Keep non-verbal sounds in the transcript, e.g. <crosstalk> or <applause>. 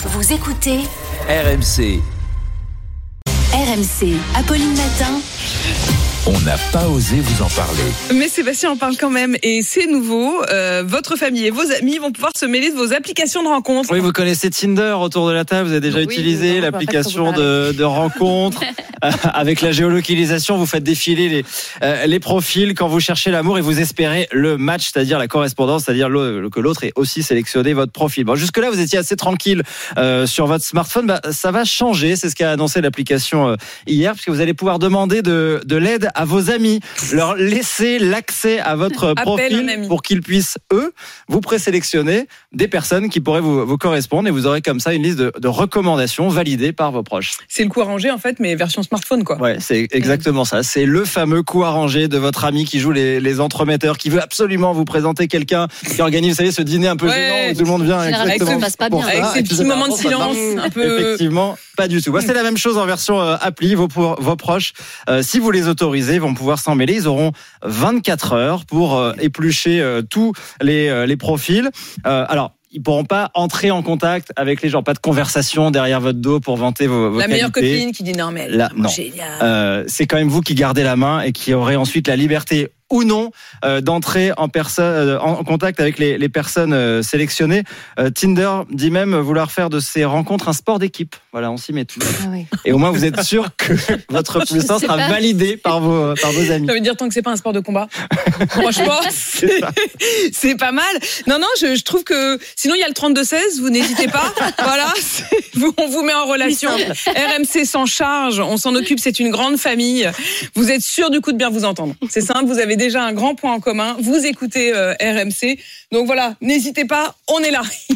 Vous écoutez RMC, RMC. Apolline Matin. on n'a pas osé vous en parler. Mais Sébastien en parle quand même et c'est nouveau. Euh, votre famille et vos amis vont pouvoir se mêler de vos applications de rencontres. Oui, vous connaissez Tinder autour de la table, vous avez déjà Oui, utilisé l'application de, de rencontre. <laughs> Euh, Avec la géolocalisation, vous faites défiler les, euh, les profils quand vous cherchez l'amour et vous espérez le match, c'est-à-dire la correspondance, c'est-à-dire que l'autre ait aussi sélectionné votre profil. Bon, jusque-là, vous étiez assez tranquille euh, sur votre smartphone. Bah, ça va changer, c'est ce qu'a annoncé l'application euh, hier, puisque vous allez pouvoir demander de, de l'aide à vos amis, leur laisser l'accès à votre <laughs> profil pour qu'ils puissent, eux, vous présélectionner des personnes qui pourraient vous, vous correspondre et vous aurez comme ça une liste de, de recommandations validées par vos proches. C'est le coup arrangé en fait, mais version smartphone quoi. Ouais, c'est exactement ça. C'est le fameux coup arrangé de votre ami qui joue les, les entremetteurs, qui veut absolument vous présenter quelqu'un qui organise, vous savez, ce dîner un peu Ouais. gênant où tout le monde vient exactement ça passe pas ça. Avec ces petits moments de marche. silence un peu. Effectivement, pas du tout. Bah, c'est la même chose en version euh, appli. Vos, pour- vos proches, euh, si vous les autorisez, vont pouvoir s'en mêler. Ils auront 24 heures pour euh, éplucher euh, tous les, euh, les profils. Euh, alors, ils pourront pas entrer en contact avec les gens. Pas de conversation derrière votre dos pour vanter vos, vos La meilleure qualités. copine qui dit non mais vraiment non. Euh, c'est quand même vous qui gardez la main et qui aurez ensuite la liberté ou non euh, d'entrer en, euh, en contact avec les, les personnes euh, sélectionnées. Euh, Tinder dit même vouloir faire de ces rencontres un sport d'équipe. Voilà, on s'y met tous. Ah oui. Et au moins vous êtes sûr que <laughs> votre sais sera pas. validé par vos, par vos amis. Ça veut dire tant que c'est pas un sport de combat. <laughs> Franchement, <laughs> c'est pas mal. Non, non, je, je trouve que sinon il y a le 32-16, vous n'hésitez pas. voilà, on vous met en relation. RMC s'en charge, on s'en occupe, c'est une grande famille. Vous êtes sûr du coup de bien vous entendre. C'est simple, vous avez déjà un grand point en commun. Vous écoutez euh, RMC. Donc voilà, n'hésitez pas, on est là. <laughs>